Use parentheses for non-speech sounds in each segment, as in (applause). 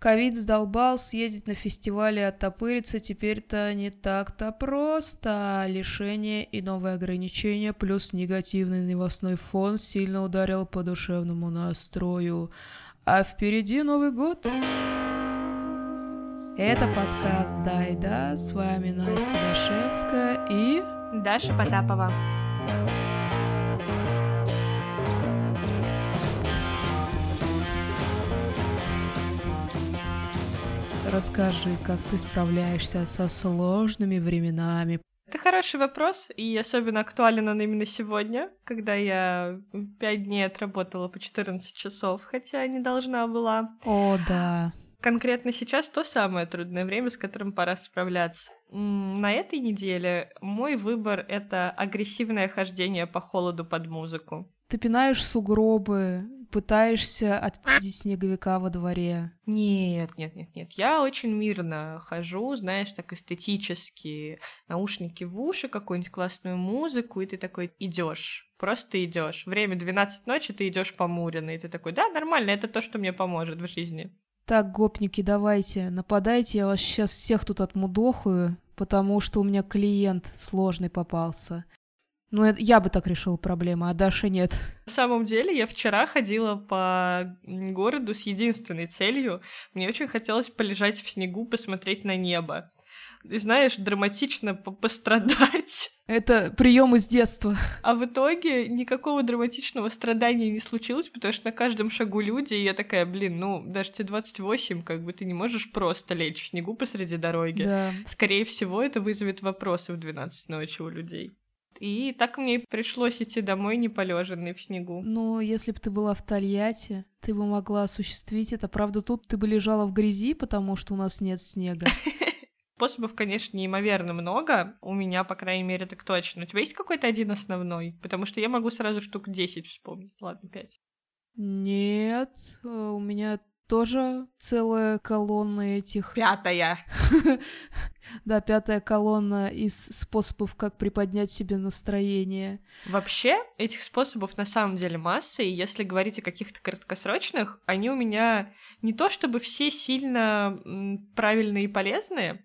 Ковид сдолбал, съездить на фестивале оттопыриться теперь-то не так-то просто. Лишение и новые ограничения, плюс негативный новостной фон сильно ударил по душевному настрою. А впереди Новый год. Это подкаст «Да и да», с вами Настя Дашевская и... Даша Потапова. Расскажи, как ты справляешься со сложными временами. Это хороший вопрос, и особенно актуален он именно сегодня, когда я пять дней отработала по 14 часов, хотя не должна была. О, да. Конкретно сейчас то самое трудное время, с которым пора справляться. На этой неделе мой выбор — это агрессивное хождение по холоду под музыку. Ты пинаешь сугробы, пытаешься отпиздить снеговика во дворе. Нет, нет, нет, нет. Я очень мирно хожу, знаешь, так эстетически, наушники в уши, какую-нибудь классную музыку, и ты такой идешь. Просто идешь. Время 12 ночи, ты идешь по Мурино, и ты такой, да, нормально, это то, что мне поможет в жизни. Так, гопники, давайте, нападайте, я вас сейчас всех тут отмудохаю, потому что у меня клиент сложный попался. Ну, я бы так решила проблему, а Даша нет. На самом деле, я вчера ходила по городу с единственной целью. Мне очень хотелось полежать в снегу, посмотреть на небо. И знаешь, драматично пострадать. Это прием из детства. А в итоге никакого драматичного страдания не случилось, потому что на каждом шагу люди, и я такая, блин, ну, даже тебе 28, как бы ты не можешь просто лечь в снегу посреди дороги. Да. Скорее всего, это вызовет вопросы в 12 ночи у людей. И так мне пришлось идти домой неполеженной в снегу. Но если бы ты была в Тольятти, ты бы могла осуществить это. Правда, тут ты бы лежала в грязи, потому что у нас нет снега. (laughs) Способов, конечно, неимоверно много. У меня, по крайней мере, так точно. У тебя есть какой-то один основной? Потому что я могу сразу штук 10 вспомнить. Ладно, 5. Нет, э, у меня тоже целая колонна этих... Пятая. (laughs) Да, пятая колонна из способов, как приподнять себе настроение. Вообще, этих способов на самом деле масса, и если говорить о каких-то краткосрочных, они у меня не то чтобы все сильно правильные и полезные,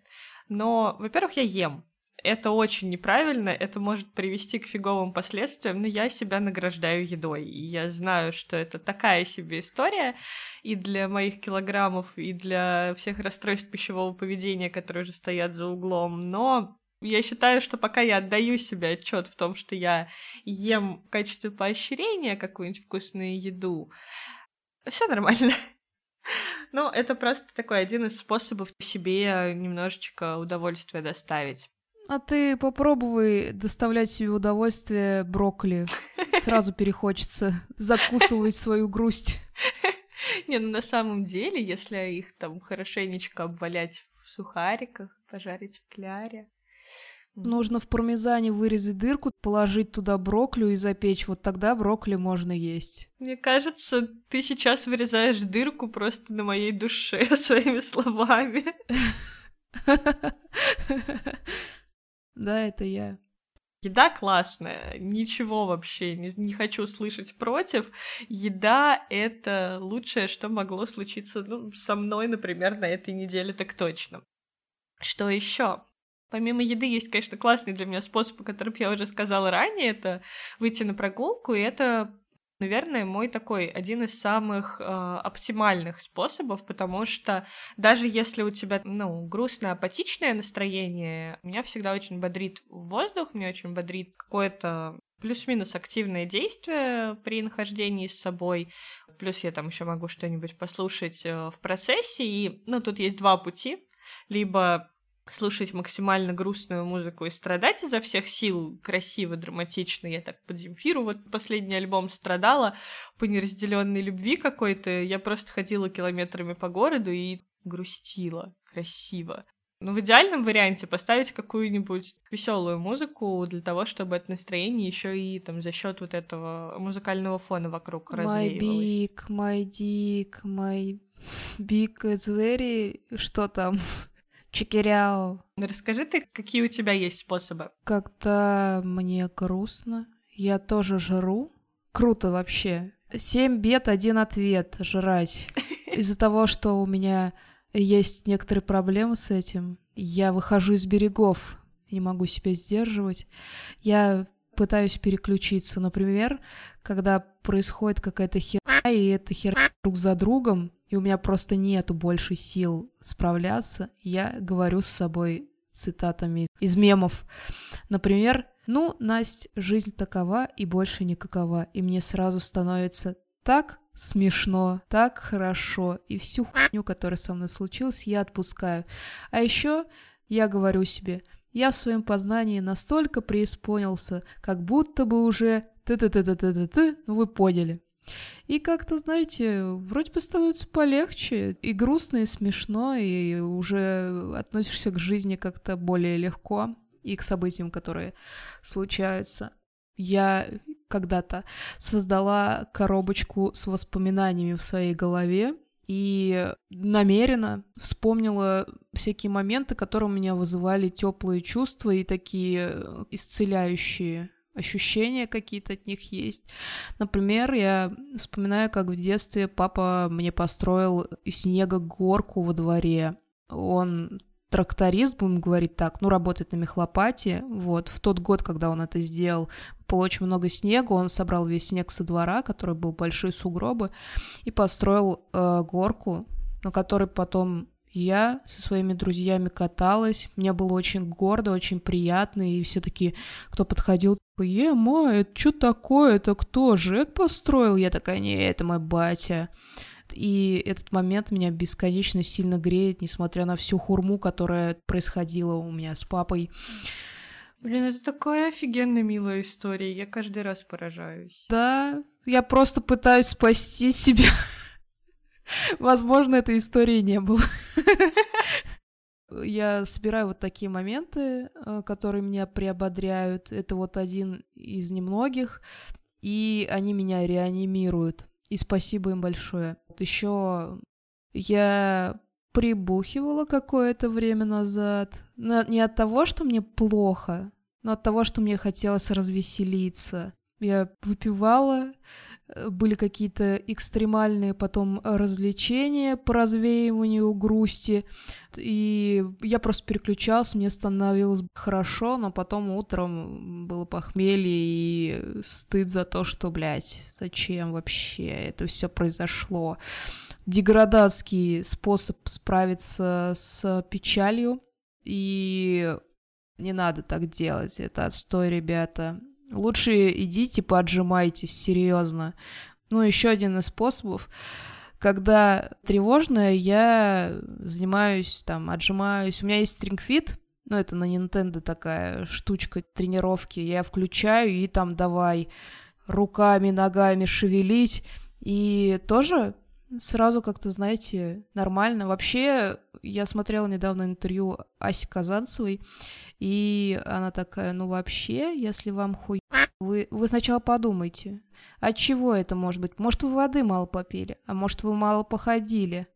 но, во-первых, я ем это очень неправильно, это может привести к фиговым последствиям, но я себя награждаю едой, и я знаю, что это такая себе история и для моих килограммов, и для всех расстройств пищевого поведения, которые уже стоят за углом, но я считаю, что пока я отдаю себе отчет в том, что я ем в качестве поощрения какую-нибудь вкусную еду, все нормально. (laughs) Но это просто такой один из способов себе немножечко удовольствия доставить. А ты попробуй доставлять себе удовольствие брокколи. Сразу перехочется закусывать свою грусть. (laughs) Не, ну на самом деле, если их там хорошенечко обвалять в сухариках, пожарить в кляре. Нужно в пармезане вырезать дырку, положить туда брокколи и запечь. Вот тогда брокколи можно есть. Мне кажется, ты сейчас вырезаешь дырку просто на моей душе (laughs) своими словами. (laughs) Да, это я. Еда классная, ничего вообще не, не хочу слышать против. Еда — это лучшее, что могло случиться ну, со мной, например, на этой неделе так точно. Что еще? Помимо еды есть, конечно, классный для меня способ, о котором я уже сказала ранее, это выйти на прогулку, и это наверное, мой такой один из самых э, оптимальных способов, потому что даже если у тебя, ну, грустное, апатичное настроение, меня всегда очень бодрит воздух, меня очень бодрит какое-то плюс-минус активное действие при нахождении с собой. Плюс я там еще могу что-нибудь послушать э, в процессе. И, ну, тут есть два пути. Либо слушать максимально грустную музыку и страдать изо всех сил, красиво, драматично. Я так под Земфиру вот последний альбом страдала по неразделенной любви какой-то. Я просто ходила километрами по городу и грустила красиво. Ну, в идеальном варианте поставить какую-нибудь веселую музыку для того, чтобы это настроение еще и там за счет вот этого музыкального фона вокруг my развеивалось. My big, my dick, my (laughs) big is very... Что там? Чекиряо. Расскажи ты, какие у тебя есть способы? Когда мне грустно, я тоже жру. Круто вообще. Семь бед, один ответ — жрать. (laughs) Из-за того, что у меня есть некоторые проблемы с этим, я выхожу из берегов, не могу себя сдерживать. Я пытаюсь переключиться. Например, когда происходит какая-то херня, и эта херня друг за другом, у меня просто нету больше сил справляться, я говорю с собой цитатами из мемов. Например, «Ну, Настя, жизнь такова и больше никакова». И мне сразу становится так смешно, так хорошо, и всю хуйню, которая со мной случилась, я отпускаю. А еще я говорю себе, я в своем познании настолько преисполнился, как будто бы уже ты-ты-ты-ты-ты-ты, ну вы поняли. И как-то, знаете, вроде бы становится полегче, и грустно, и смешно, и уже относишься к жизни как-то более легко, и к событиям, которые случаются. Я когда-то создала коробочку с воспоминаниями в своей голове, и намеренно вспомнила всякие моменты, которые у меня вызывали теплые чувства и такие исцеляющие ощущения какие-то от них есть. Например, я вспоминаю, как в детстве папа мне построил из снега горку во дворе. Он тракторист, будем говорить так, ну, работает на мехлопате, вот, в тот год, когда он это сделал, было очень много снега, он собрал весь снег со двора, который был большие сугробы, и построил э, горку, на которой потом я со своими друзьями каталась, мне было очень гордо, очень приятно, и все таки кто подходил, е, ма, это что такое, это кто, Жек построил? Я такая, не, это мой батя. И этот момент меня бесконечно сильно греет, несмотря на всю хурму, которая происходила у меня с папой. Блин, это такая офигенно милая история, я каждый раз поражаюсь. Да, я просто пытаюсь спасти себя. Возможно, этой истории не было. (laughs) Я собираю вот такие моменты, э, которые меня приободряют. Это вот один из немногих, и они меня реанимируют. И спасибо им большое. Еще я прибухивала какое-то время назад. Но не от того, что мне плохо, но от того, что мне хотелось развеселиться. Я выпивала, Э, были какие-то экстремальные потом развлечения по развеиванию грусти, и я просто переключался, мне становилось хорошо, но потом утром было похмелье и стыд за то, что, блядь, зачем вообще это все произошло. Деградатский способ справиться с печалью, и не надо так делать, это отстой, ребята. Лучше идите, поджимайтесь, серьезно. Ну, еще один из способов, когда тревожно, я занимаюсь, там, отжимаюсь. У меня есть стрингфит, ну, это на Nintendo такая штучка тренировки. Я включаю и там давай руками, ногами шевелить. И тоже сразу как-то, знаете, нормально. Вообще, я смотрела недавно интервью Аси Казанцевой, и она такая, ну вообще, если вам хуй... Вы, вы сначала подумайте, от чего это может быть? Может, вы воды мало попили, а может, вы мало походили,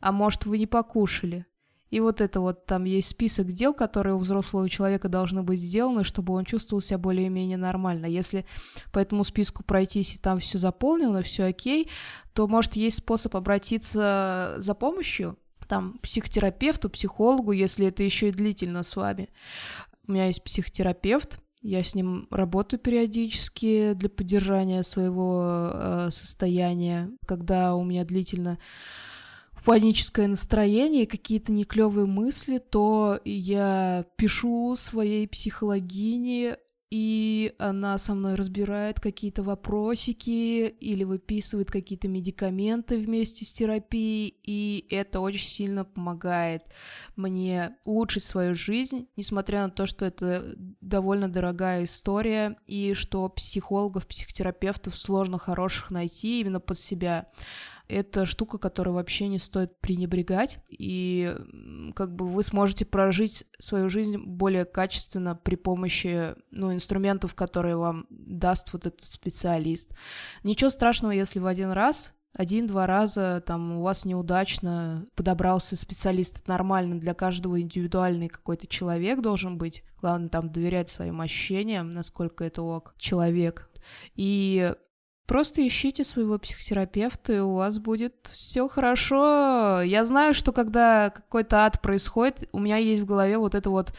а может, вы не покушали. И вот это вот там есть список дел, которые у взрослого человека должны быть сделаны, чтобы он чувствовал себя более-менее нормально. Если по этому списку пройтись и там все заполнено, все окей, то может есть способ обратиться за помощью там психотерапевту, психологу, если это еще и длительно с вами. У меня есть психотерапевт, я с ним работаю периодически для поддержания своего э, состояния, когда у меня длительно паническое настроение, какие-то неклевые мысли, то я пишу своей психологине, и она со мной разбирает какие-то вопросики или выписывает какие-то медикаменты вместе с терапией, и это очень сильно помогает мне улучшить свою жизнь, несмотря на то, что это довольно дорогая история, и что психологов, психотерапевтов сложно хороших найти именно под себя это штука, которую вообще не стоит пренебрегать, и как бы вы сможете прожить свою жизнь более качественно при помощи ну, инструментов, которые вам даст вот этот специалист. Ничего страшного, если в один раз один-два раза там у вас неудачно подобрался специалист, это нормально, для каждого индивидуальный какой-то человек должен быть. Главное там доверять своим ощущениям, насколько это ок человек. И Просто ищите своего психотерапевта, и у вас будет все хорошо. Я знаю, что когда какой-то ад происходит, у меня есть в голове вот это вот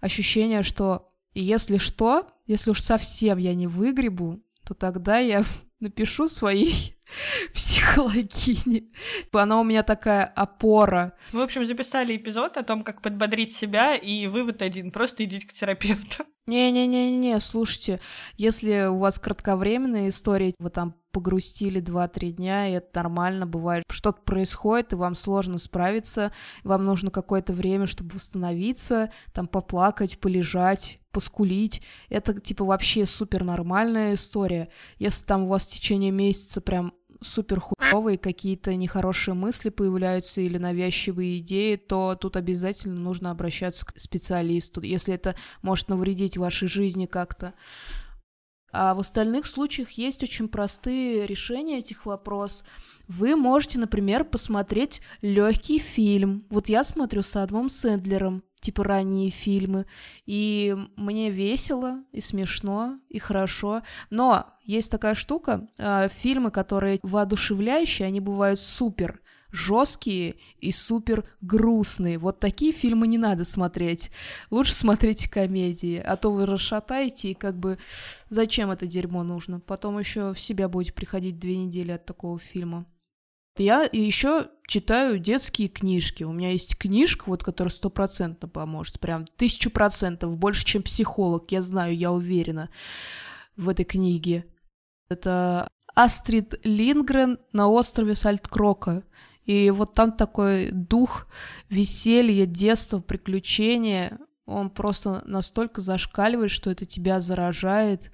ощущение, что если что, если уж совсем я не выгребу, то тогда я (laughs) напишу своей (laughs) психологине. Она у меня такая опора. Мы, в общем, записали эпизод о том, как подбодрить себя, и вывод один — просто идите к терапевту. (laughs) Не-не-не-не, слушайте, если у вас кратковременная история, вы там погрустили 2-3 дня, и это нормально, бывает, что-то происходит, и вам сложно справиться, вам нужно какое-то время, чтобы восстановиться, там поплакать, полежать, поскулить, это типа вообще супер нормальная история. Если там у вас в течение месяца прям супер хуёвые какие-то нехорошие мысли появляются или навязчивые идеи, то тут обязательно нужно обращаться к специалисту, если это может навредить вашей жизни как-то. А в остальных случаях есть очень простые решения этих вопросов. Вы можете, например, посмотреть легкий фильм. Вот я смотрю с Адамом Сэндлером типа ранние фильмы, и мне весело, и смешно, и хорошо. Но есть такая штука, э, фильмы, которые воодушевляющие, они бывают супер жесткие и супер грустные. Вот такие фильмы не надо смотреть. Лучше смотреть комедии, а то вы расшатаете и как бы зачем это дерьмо нужно? Потом еще в себя будете приходить две недели от такого фильма. Я еще читаю детские книжки. У меня есть книжка, вот, которая стопроцентно поможет. Прям тысячу процентов. Больше, чем психолог. Я знаю, я уверена в этой книге. Это Астрид Лингрен на острове Сальткрока. И вот там такой дух веселья, детства, приключения. Он просто настолько зашкаливает, что это тебя заражает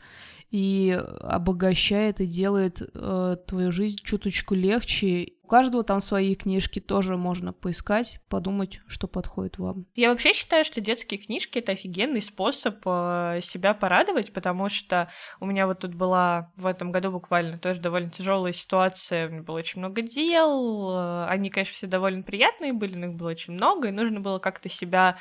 и обогащает и делает э, твою жизнь чуточку легче. У каждого там свои книжки тоже можно поискать, подумать, что подходит вам. Я вообще считаю, что детские книжки это офигенный способ э, себя порадовать, потому что у меня вот тут была в этом году буквально тоже довольно тяжелая ситуация, у меня было очень много дел, э, они, конечно, все довольно приятные были, но их было очень много, и нужно было как-то себя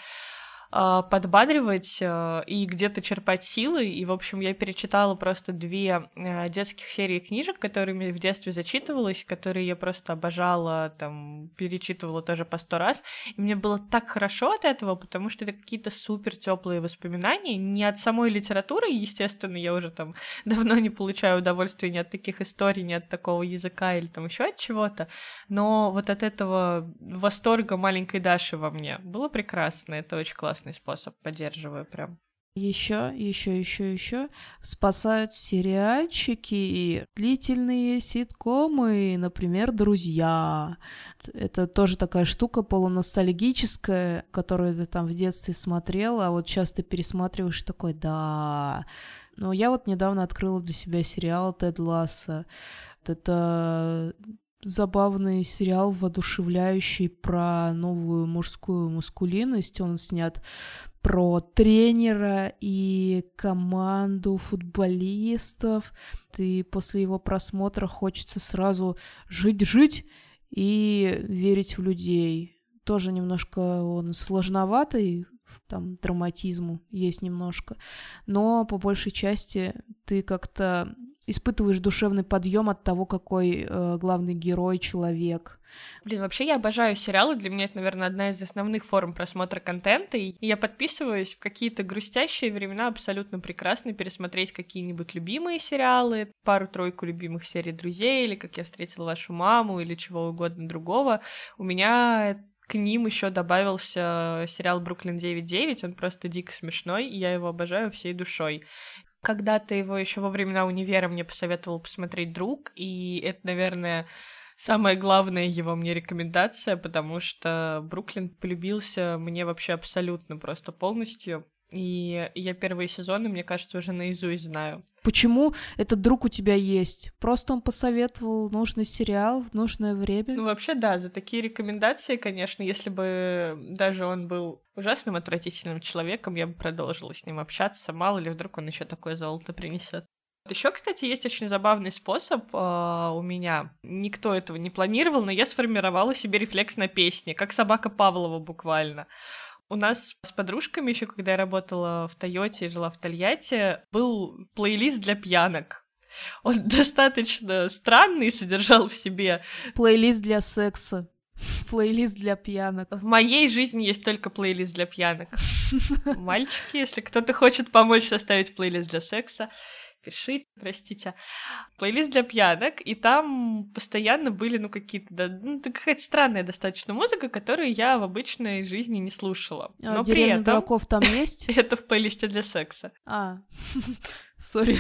подбадривать а, и где-то черпать силы. И, в общем, я перечитала просто две а, детских серии книжек, которые мне в детстве зачитывалась, которые я просто обожала, там, перечитывала тоже по сто раз. И мне было так хорошо от этого, потому что это какие-то супер теплые воспоминания, не от самой литературы, естественно, я уже там (laughs) давно не получаю удовольствия ни от таких историй, ни от такого языка или там еще от чего-то, но вот от этого восторга маленькой Даши во мне было прекрасно, это очень классно классный способ, поддерживаю прям. Еще, еще, еще, еще спасают сериальчики и длительные ситкомы, например, «Друзья». Это тоже такая штука полуностальгическая, которую ты там в детстве смотрел, а вот сейчас ты пересматриваешь такой, да. Но я вот недавно открыла для себя сериал «Тед Ласса». Это забавный сериал, воодушевляющий про новую мужскую мускулинность. Он снят про тренера и команду футболистов. И после его просмотра хочется сразу жить-жить и верить в людей. Тоже немножко он сложноватый, там драматизму есть немножко, но по большей части ты как-то испытываешь душевный подъем от того, какой э, главный герой человек. Блин, вообще я обожаю сериалы. Для меня это, наверное, одна из основных форм просмотра контента. И я подписываюсь в какие-то грустящие времена абсолютно прекрасно пересмотреть какие-нибудь любимые сериалы, пару-тройку любимых серий друзей, или как я встретила вашу маму, или чего угодно другого. У меня к ним еще добавился сериал Бруклин 9.9, он просто дико смешной, и я его обожаю всей душой. Когда-то его еще во времена универа мне посоветовал посмотреть друг, и это, наверное, самая главная его мне рекомендация, потому что Бруклин полюбился мне вообще абсолютно просто полностью. И я первые сезоны, мне кажется, уже наизусть знаю. Почему этот друг у тебя есть? Просто он посоветовал нужный сериал в нужное время? Ну, вообще, да, за такие рекомендации, конечно, если бы даже он был ужасным, отвратительным человеком, я бы продолжила с ним общаться. Мало ли, вдруг он еще такое золото принесет. Еще, кстати, есть очень забавный способ э, у меня. Никто этого не планировал, но я сформировала себе рефлекс на песни, как собака Павлова буквально. У нас с подружками еще, когда я работала в Тойоте и жила в Тольятти, был плейлист для пьянок. Он (laughs) достаточно странный, содержал в себе... Плейлист для секса. (laughs) Плейлист для пьянок. В моей жизни есть только плейлист для пьянок. Мальчики, если кто-то хочет помочь составить плейлист для секса, пишите, (laughs) простите. Плейлист для пьянок, и там постоянно были, ну, какие-то, да, ну, какая-то странная достаточно музыка, которую я в обычной жизни не слушала. А, Но при этом... дураков там (laughs) есть? Это в плейлисте для секса. А, (laughs) сори.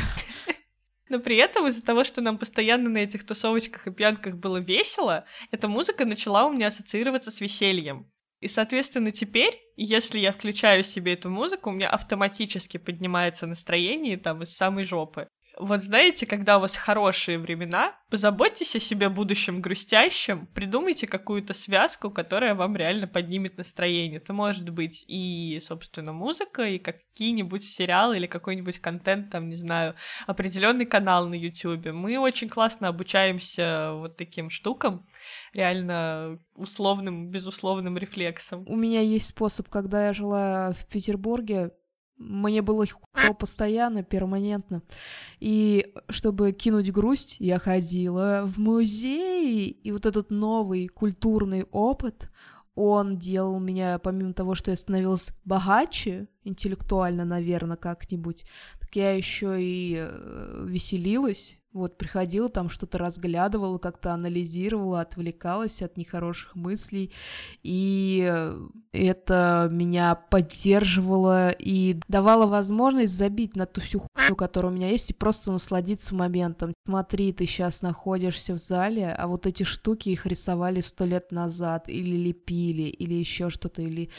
Но при этом из-за того, что нам постоянно на этих тусовочках и пьянках было весело, эта музыка начала у меня ассоциироваться с весельем. И, соответственно, теперь, если я включаю себе эту музыку, у меня автоматически поднимается настроение там из самой жопы. Вот знаете, когда у вас хорошие времена, позаботьтесь о себе будущем грустящем, придумайте какую-то связку, которая вам реально поднимет настроение. Это может быть и, собственно, музыка, и какие-нибудь сериалы или какой-нибудь контент, там, не знаю, определенный канал на YouTube. Мы очень классно обучаемся вот таким штукам, реально условным, безусловным рефлексом. У меня есть способ, когда я жила в Петербурге, мне было хуево постоянно, перманентно. И чтобы кинуть грусть, я ходила в музей. И вот этот новый культурный опыт, он делал меня, помимо того, что я становилась богаче, интеллектуально, наверное, как-нибудь, так я еще и э, веселилась, вот, приходила, там что-то разглядывала, как-то анализировала, отвлекалась от нехороших мыслей, и это меня поддерживало и давало возможность забить на ту всю хуйню, которая у меня есть, и просто насладиться моментом. Смотри, ты сейчас находишься в зале, а вот эти штуки их рисовали сто лет назад, или лепили, или еще что-то, или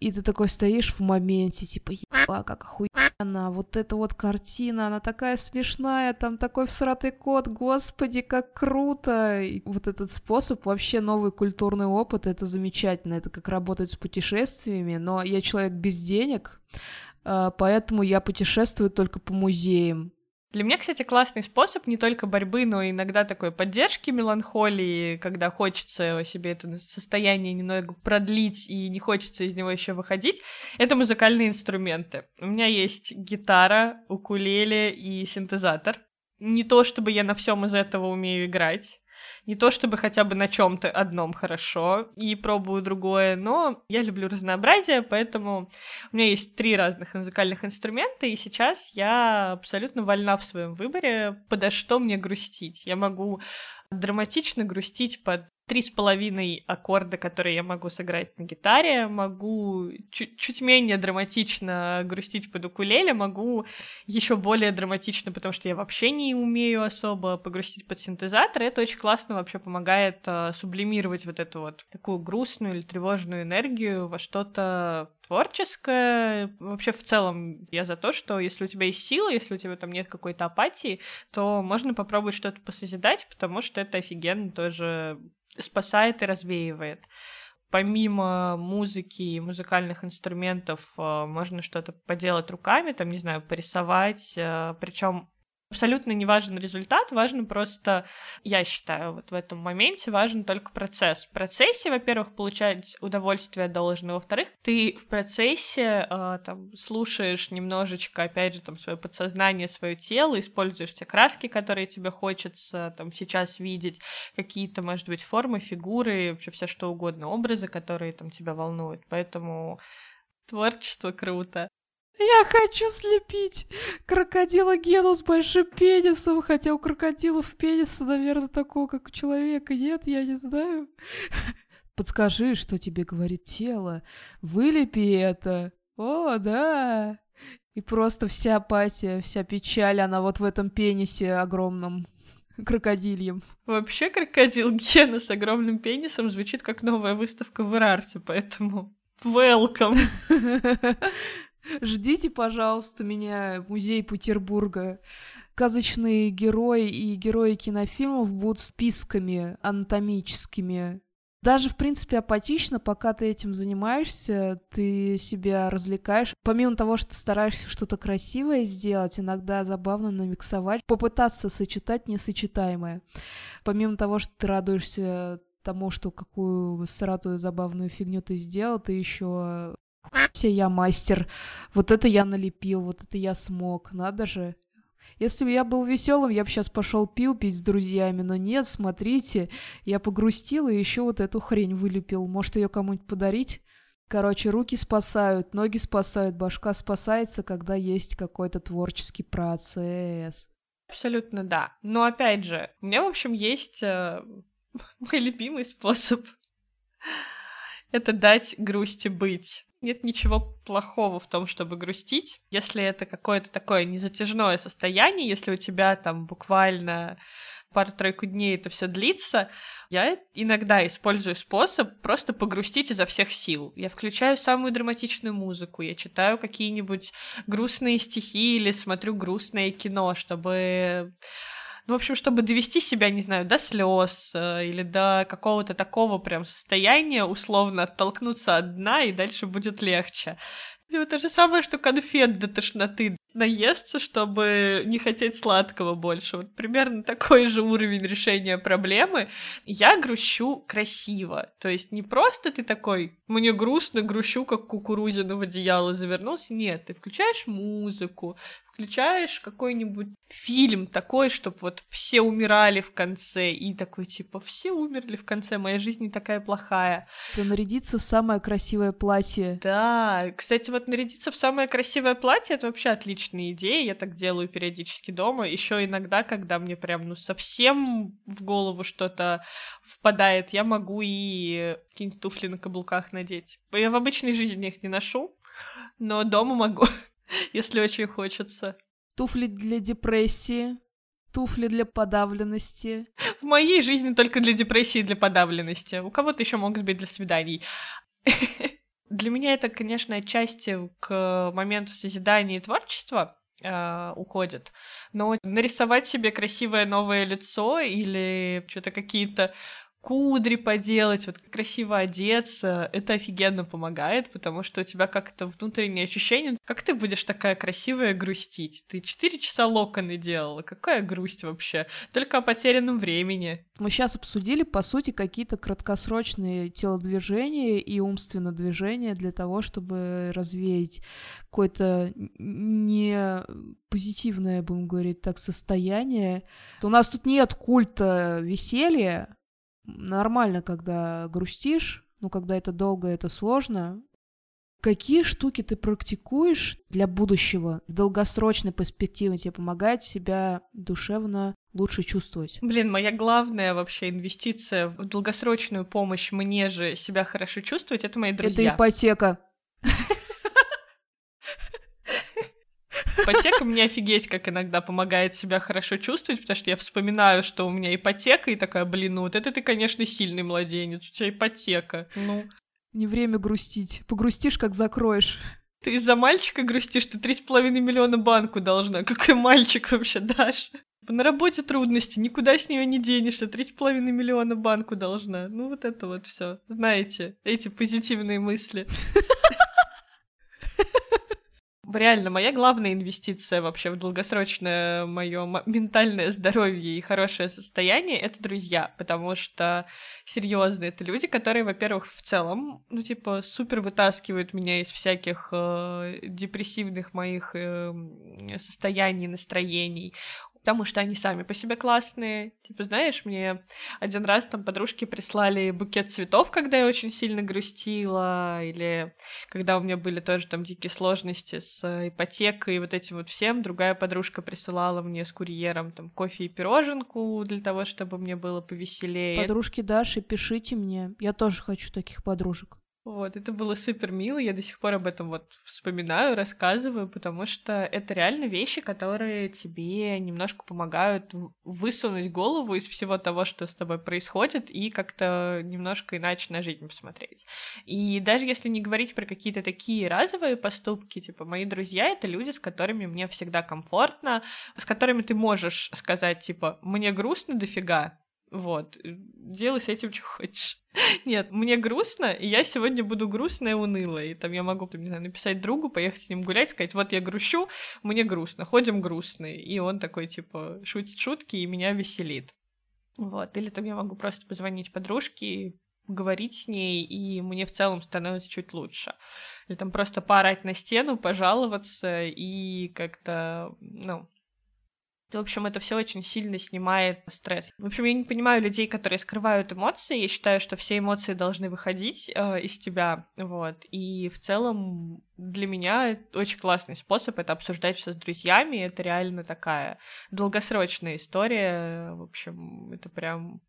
и ты такой стоишь в моменте, типа, еба, как охуенно, вот эта вот картина, она такая смешная, там такой всратый кот, господи, как круто. И вот этот способ, вообще новый культурный опыт, это замечательно, это как работать с путешествиями, но я человек без денег, а, поэтому я путешествую только по музеям. Для меня, кстати, классный способ не только борьбы, но и иногда такой поддержки меланхолии, когда хочется себе это состояние немного продлить и не хочется из него еще выходить. Это музыкальные инструменты. У меня есть гитара, укулеле и синтезатор. Не то, чтобы я на всем из этого умею играть, не то чтобы хотя бы на чем-то одном хорошо и пробую другое, но я люблю разнообразие, поэтому у меня есть три разных музыкальных инструмента, и сейчас я абсолютно вольна в своем выборе, подо что мне грустить. Я могу драматично грустить под три с половиной аккорда, которые я могу сыграть на гитаре, могу чуть, чуть менее драматично грустить под укулеле, могу еще более драматично, потому что я вообще не умею особо погрустить под синтезатор. Это очень классно вообще помогает э, сублимировать вот эту вот такую грустную или тревожную энергию во что-то творческое. Вообще, в целом, я за то, что если у тебя есть сила, если у тебя там нет какой-то апатии, то можно попробовать что-то посозидать, потому что это офигенно тоже спасает и развеивает. Помимо музыки и музыкальных инструментов э, можно что-то поделать руками, там, не знаю, порисовать, э, причем Абсолютно не важен результат, важно просто, я считаю, вот в этом моменте важен только процесс. В процессе, во-первых, получать удовольствие должно, во-вторых, ты в процессе э, там слушаешь немножечко, опять же, там свое подсознание, свое тело, используешь те краски, которые тебе хочется там сейчас видеть, какие-то, может быть, формы, фигуры, вообще все что угодно, образы, которые там тебя волнуют. Поэтому творчество круто. Я хочу слепить крокодила Гену с большим пенисом, хотя у крокодилов пениса, наверное, такого, как у человека, нет, я не знаю. Подскажи, что тебе говорит тело. Вылепи это. О, да. И просто вся апатия, вся печаль, она вот в этом пенисе огромном крокодильем. Вообще крокодил Гена с огромным пенисом звучит как новая выставка в Ирарте, поэтому welcome. (laughs) Ждите, пожалуйста, меня музей Петербурга. Сказочные герои и герои кинофильмов будут списками анатомическими. Даже, в принципе, апатично, пока ты этим занимаешься, ты себя развлекаешь. Помимо того, что ты стараешься что-то красивое сделать, иногда забавно намиксовать, попытаться сочетать несочетаемое. Помимо того, что ты радуешься тому, что какую сратую забавную фигню ты сделал, ты еще я мастер, вот это я налепил, вот это я смог, надо же. Если бы я был веселым, я бы сейчас пошел пил пить с друзьями, но нет, смотрите, я погрустил и еще вот эту хрень вылепил. Может, ее кому-нибудь подарить? Короче, руки спасают, ноги спасают, башка спасается, когда есть какой-то творческий процесс. Абсолютно да. Но опять же, у меня, в общем, есть э, (laughs) мой любимый способ. (laughs) Это дать грусти быть. Нет ничего плохого в том, чтобы грустить, если это какое-то такое незатяжное состояние, если у тебя там буквально пару-тройку дней это все длится, я иногда использую способ просто погрустить изо всех сил. Я включаю самую драматичную музыку, я читаю какие-нибудь грустные стихи или смотрю грустное кино, чтобы ну, в общем, чтобы довести себя, не знаю, до слез э, или до какого-то такого прям состояния, условно оттолкнуться от дна, и дальше будет легче. Это же самое, что конфет до тошноты наесться, чтобы не хотеть сладкого больше. Вот примерно такой же уровень решения проблемы. Я грущу красиво. То есть не просто ты такой, мне грустно, грущу, как кукурузину в одеяло завернулся. Нет, ты включаешь музыку, включаешь какой-нибудь фильм такой, чтобы вот все умирали в конце, и такой, типа, все умерли в конце, моя жизнь не такая плохая. То нарядиться в самое красивое платье. Да, кстати, вот нарядиться в самое красивое платье, это вообще отличная идея, я так делаю периодически дома, еще иногда, когда мне прям, ну, совсем в голову что-то впадает, я могу и какие-нибудь туфли на каблуках надеть. Я в обычной жизни их не ношу, но дома могу. (laughs) если очень хочется. Туфли для депрессии, туфли для подавленности. В моей жизни только для депрессии и для подавленности. У кого-то еще могут быть для свиданий. (laughs) Для меня это, конечно, отчасти к моменту созидания и творчества э, уходит. Но нарисовать себе красивое новое лицо или что-то какие-то кудри поделать, вот красиво одеться, это офигенно помогает, потому что у тебя как-то внутреннее ощущение, как ты будешь такая красивая грустить? Ты четыре часа локоны делала, какая грусть вообще? Только о потерянном времени. Мы сейчас обсудили, по сути, какие-то краткосрочные телодвижения и умственное движение для того, чтобы развеять какое-то не позитивное, будем говорить так, состояние. У нас тут нет культа веселья, нормально, когда грустишь, но когда это долго, это сложно. Какие штуки ты практикуешь для будущего, в долгосрочной перспективе тебе помогает себя душевно лучше чувствовать? Блин, моя главная вообще инвестиция в долгосрочную помощь мне же себя хорошо чувствовать, это мои друзья. Это ипотека. Ипотека мне офигеть, как иногда помогает себя хорошо чувствовать, потому что я вспоминаю, что у меня ипотека, и такая, блин, ну вот это ты, конечно, сильный младенец, у тебя ипотека. Ну. Не время грустить. Погрустишь, как закроешь. Ты из-за мальчика грустишь, ты три с половиной миллиона банку должна. Какой мальчик вообще дашь? На работе трудности, никуда с нее не денешься, три с половиной миллиона банку должна. Ну вот это вот все. Знаете, эти позитивные мысли реально моя главная инвестиция вообще в долгосрочное мое ментальное здоровье и хорошее состояние это друзья, потому что серьезно, это люди, которые, во-первых, в целом, ну, типа, супер вытаскивают меня из всяких э, депрессивных моих э, состояний, настроений потому что они сами по себе классные. Типа, знаешь, мне один раз там подружки прислали букет цветов, когда я очень сильно грустила, или когда у меня были тоже там дикие сложности с ипотекой и вот этим вот всем. Другая подружка присылала мне с курьером там кофе и пироженку для того, чтобы мне было повеселее. Подружки Даши, пишите мне. Я тоже хочу таких подружек. Вот, это было супер мило, я до сих пор об этом вот вспоминаю, рассказываю, потому что это реально вещи, которые тебе немножко помогают высунуть голову из всего того, что с тобой происходит, и как-то немножко иначе на жизнь посмотреть. И даже если не говорить про какие-то такие разовые поступки, типа мои друзья — это люди, с которыми мне всегда комфортно, с которыми ты можешь сказать, типа, мне грустно дофига, вот, делай с этим, (laughs) что хочешь. Нет, мне грустно, и я сегодня буду грустная и унылая. И там я могу, не знаю, написать другу, поехать с ним гулять, сказать, вот я грущу, мне грустно, ходим грустные. И он такой, типа, шутит шутки и меня веселит. Вот, или там я могу просто позвонить подружке, говорить с ней, и мне в целом становится чуть лучше. Или там просто поорать на стену, пожаловаться и как-то, ну, В общем, это все очень сильно снимает стресс. В общем, я не понимаю людей, которые скрывают эмоции. Я считаю, что все эмоции должны выходить э, из тебя. Вот. И в целом для меня очень классный способ это обсуждать все с друзьями. Это реально такая долгосрочная история. В общем, это прям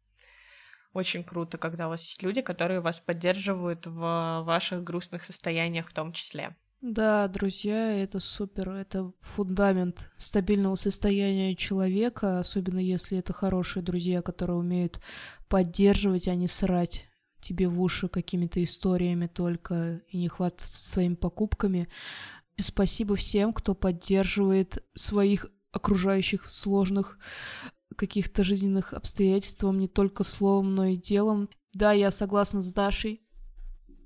очень круто, когда у вас есть люди, которые вас поддерживают в ваших грустных состояниях в том числе. Да, друзья, это супер, это фундамент стабильного состояния человека, особенно если это хорошие друзья, которые умеют поддерживать, а не срать тебе в уши какими-то историями только и не хвататься своими покупками. Спасибо всем, кто поддерживает своих окружающих в сложных каких-то жизненных обстоятельствах не только словом, но и делом. Да, я согласна с Дашей,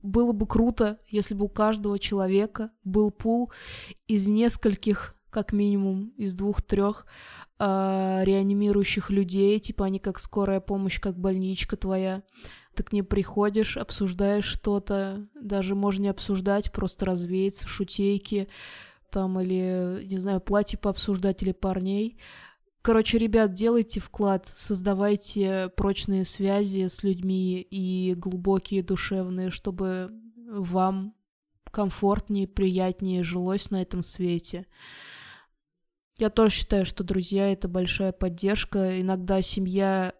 было бы круто, если бы у каждого человека был пул из нескольких, как минимум, из двух-трех э, реанимирующих людей, типа они как скорая помощь, как больничка твоя. Ты к ней приходишь, обсуждаешь что-то, даже можно не обсуждать, просто развеяться, шутейки, там, или, не знаю, платье пообсуждать или парней. Короче, ребят, делайте вклад, создавайте прочные связи с людьми и глубокие душевные, чтобы вам комфортнее, приятнее жилось на этом свете. Я тоже считаю, что друзья — это большая поддержка. Иногда семья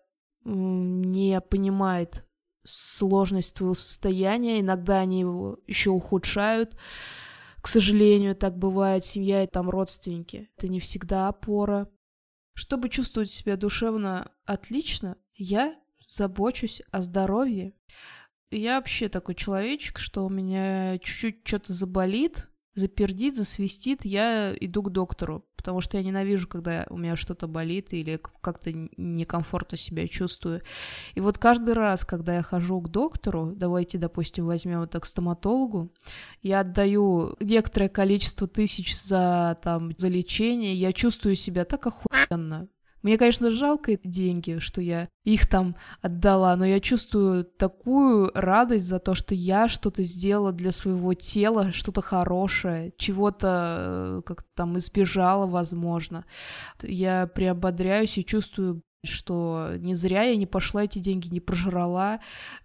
не понимает сложность твоего состояния, иногда они его еще ухудшают. К сожалению, так бывает. Семья — это там родственники. Это не всегда опора. Чтобы чувствовать себя душевно отлично, я забочусь о здоровье. Я вообще такой человечек, что у меня чуть-чуть что-то заболит, запердит, засвистит, я иду к доктору, потому что я ненавижу, когда у меня что-то болит или как-то некомфортно себя чувствую. И вот каждый раз, когда я хожу к доктору, давайте, допустим, возьмем это к стоматологу, я отдаю некоторое количество тысяч за, там, за лечение, я чувствую себя так охуенно. Мне, конечно, жалко деньги, что я их там отдала, но я чувствую такую радость за то, что я что-то сделала для своего тела, что-то хорошее, чего-то э, как-то там избежала, возможно. Я приободряюсь и чувствую что не зря я не пошла эти деньги, не прожрала,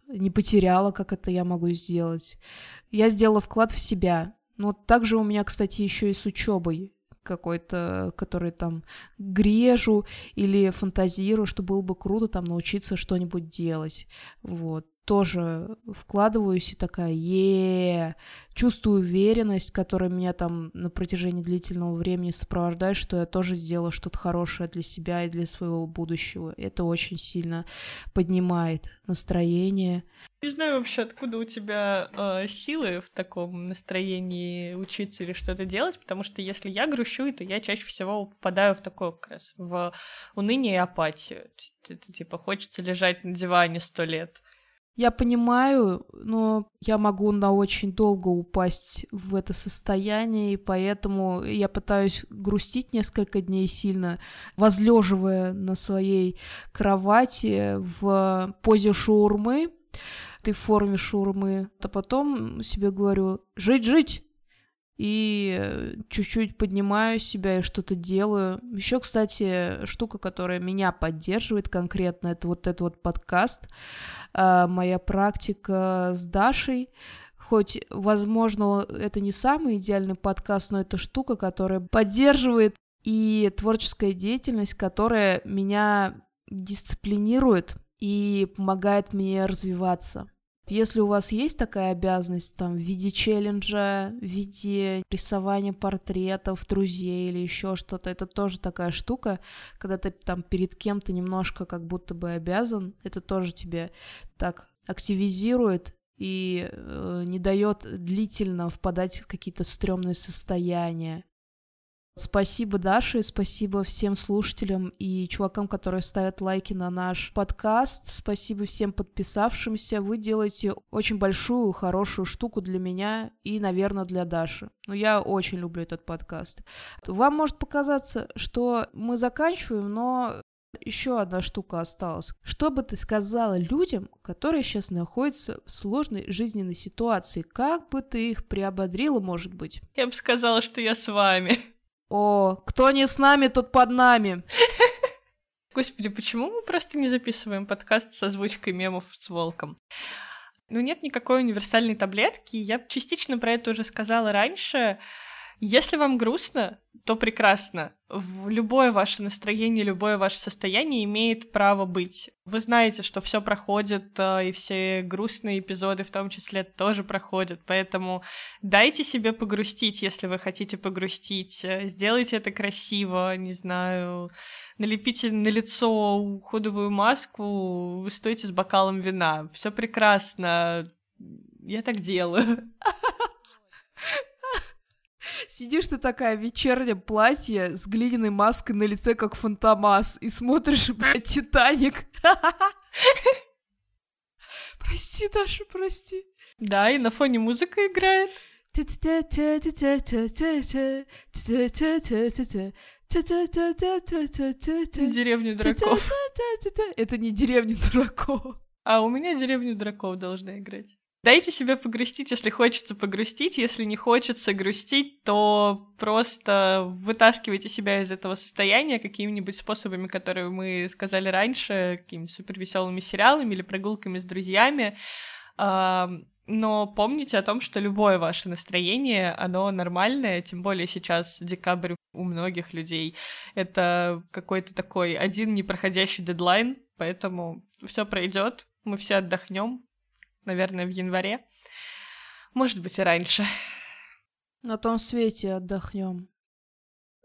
не потеряла, как это я могу сделать. Я сделала вклад в себя. Но также у меня, кстати, еще и с учебой какой-то, который там грежу или фантазирую, что было бы круто там научиться что-нибудь делать. Вот тоже вкладываюсь и такая, е чувствую уверенность, которая меня там на протяжении длительного времени сопровождает, что я тоже сделала что-то хорошее для себя и для своего будущего. Это очень сильно поднимает настроение. Не знаю вообще, откуда у тебя э, силы в таком настроении учиться или что-то делать, потому что если я грущу, то я чаще всего впадаю в такое как раз, в уныние и апатию. Это, типа хочется лежать на диване сто лет. Я понимаю, но я могу на очень долго упасть в это состояние, и поэтому я пытаюсь грустить несколько дней сильно, возлеживая на своей кровати в позе шаурмы, ты в форме шаурмы, а потом себе говорю «жить-жить», и чуть-чуть поднимаю себя и что-то делаю. Еще, кстати, штука, которая меня поддерживает конкретно, это вот этот вот подкаст, а, моя практика с Дашей. Хоть, возможно, это не самый идеальный подкаст, но это штука, которая поддерживает и творческая деятельность, которая меня дисциплинирует и помогает мне развиваться. Если у вас есть такая обязанность там в виде челленджа, в виде рисования портретов друзей или еще что-то, это тоже такая штука, когда ты там перед кем-то немножко как будто бы обязан, это тоже тебе так активизирует и э, не дает длительно впадать в какие-то стрёмные состояния. Спасибо Даше, спасибо всем слушателям и чувакам, которые ставят лайки на наш подкаст. Спасибо всем подписавшимся. Вы делаете очень большую, хорошую штуку для меня и, наверное, для Даши. Но я очень люблю этот подкаст. Вам может показаться, что мы заканчиваем, но еще одна штука осталась. Что бы ты сказала людям, которые сейчас находятся в сложной жизненной ситуации? Как бы ты их приободрила, может быть? Я бы сказала, что я с вами. О, кто не с нами, тот под нами. (laughs) Господи, почему мы просто не записываем подкаст с озвучкой мемов с волком? Ну, нет никакой универсальной таблетки. Я частично про это уже сказала раньше. Если вам грустно, то прекрасно. В любое ваше настроение, любое ваше состояние имеет право быть. Вы знаете, что все проходит, э, и все грустные эпизоды в том числе тоже проходят, поэтому дайте себе погрустить, если вы хотите погрустить. Э, сделайте это красиво, не знаю, налепите на лицо уходовую маску, вы стоите с бокалом вина. Все прекрасно. Я так делаю. (laughs) Сидишь ты такая в вечернем платье с глиняной маской на лице, как фантомас, и смотришь, (laughs) блядь, Титаник. (laughs) Прости, Даша, прости. Да, и на фоне музыка играет. Деревня дураков. Это не деревня дураков. А у меня деревню дураков должна играть. Дайте себе погрустить, если хочется погрустить. Если не хочется грустить, то просто вытаскивайте себя из этого состояния какими-нибудь способами, которые мы сказали раньше, какими-нибудь супервеселыми сериалами или прогулками с друзьями. Но помните о том, что любое ваше настроение, оно нормальное, тем более сейчас декабрь у многих людей. Это какой-то такой один непроходящий дедлайн, поэтому все пройдет, мы все отдохнем, наверное, в январе. Может быть, и раньше. На том свете отдохнем.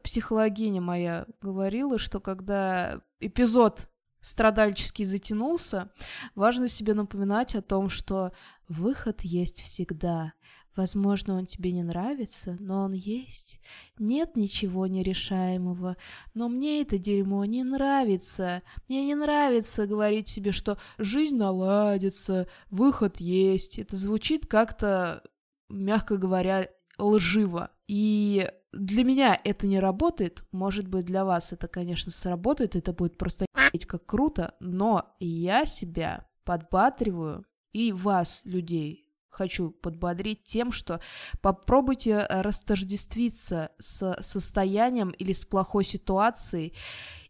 Психологиня моя говорила, что когда эпизод страдальческий затянулся, важно себе напоминать о том, что выход есть всегда. Возможно, он тебе не нравится, но он есть. Нет ничего нерешаемого. Но мне это дерьмо не нравится. Мне не нравится говорить себе, что жизнь наладится, выход есть. Это звучит как-то, мягко говоря, лживо. И для меня это не работает. Может быть, для вас это, конечно, сработает. Это будет просто как круто. Но я себя подбатриваю и вас, людей, хочу подбодрить тем, что попробуйте э, растождествиться с состоянием или с плохой ситуацией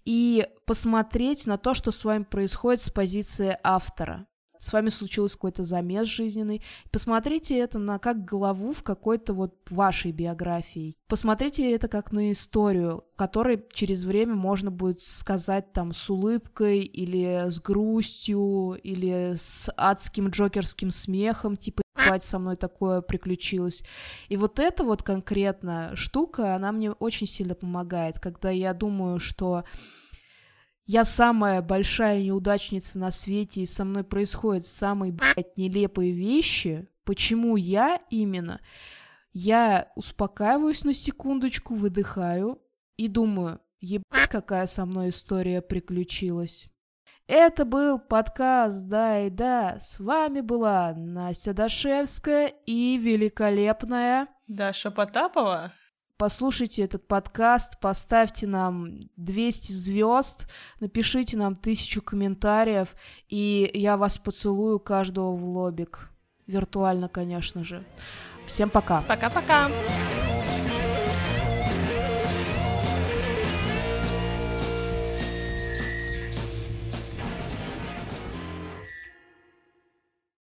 и посмотреть на то, что с вами происходит с позиции автора с вами случился какой-то замес жизненный. Посмотрите это на как главу в какой-то вот вашей биографии. Посмотрите это как на историю, которой через время можно будет сказать там с улыбкой или с грустью или с адским джокерским смехом, типа ебать, со мной такое приключилось. И вот эта вот конкретно штука, она мне очень сильно помогает, когда я думаю, что я самая большая неудачница на свете, и со мной происходят самые, блядь, нелепые вещи. Почему я именно? Я успокаиваюсь на секундочку, выдыхаю и думаю, ебать, какая со мной история приключилась. Это был подкаст «Да и да». С вами была Настя Дашевская и великолепная... Даша Потапова послушайте этот подкаст, поставьте нам 200 звезд, напишите нам тысячу комментариев, и я вас поцелую каждого в лобик. Виртуально, конечно же. Всем пока. Пока-пока.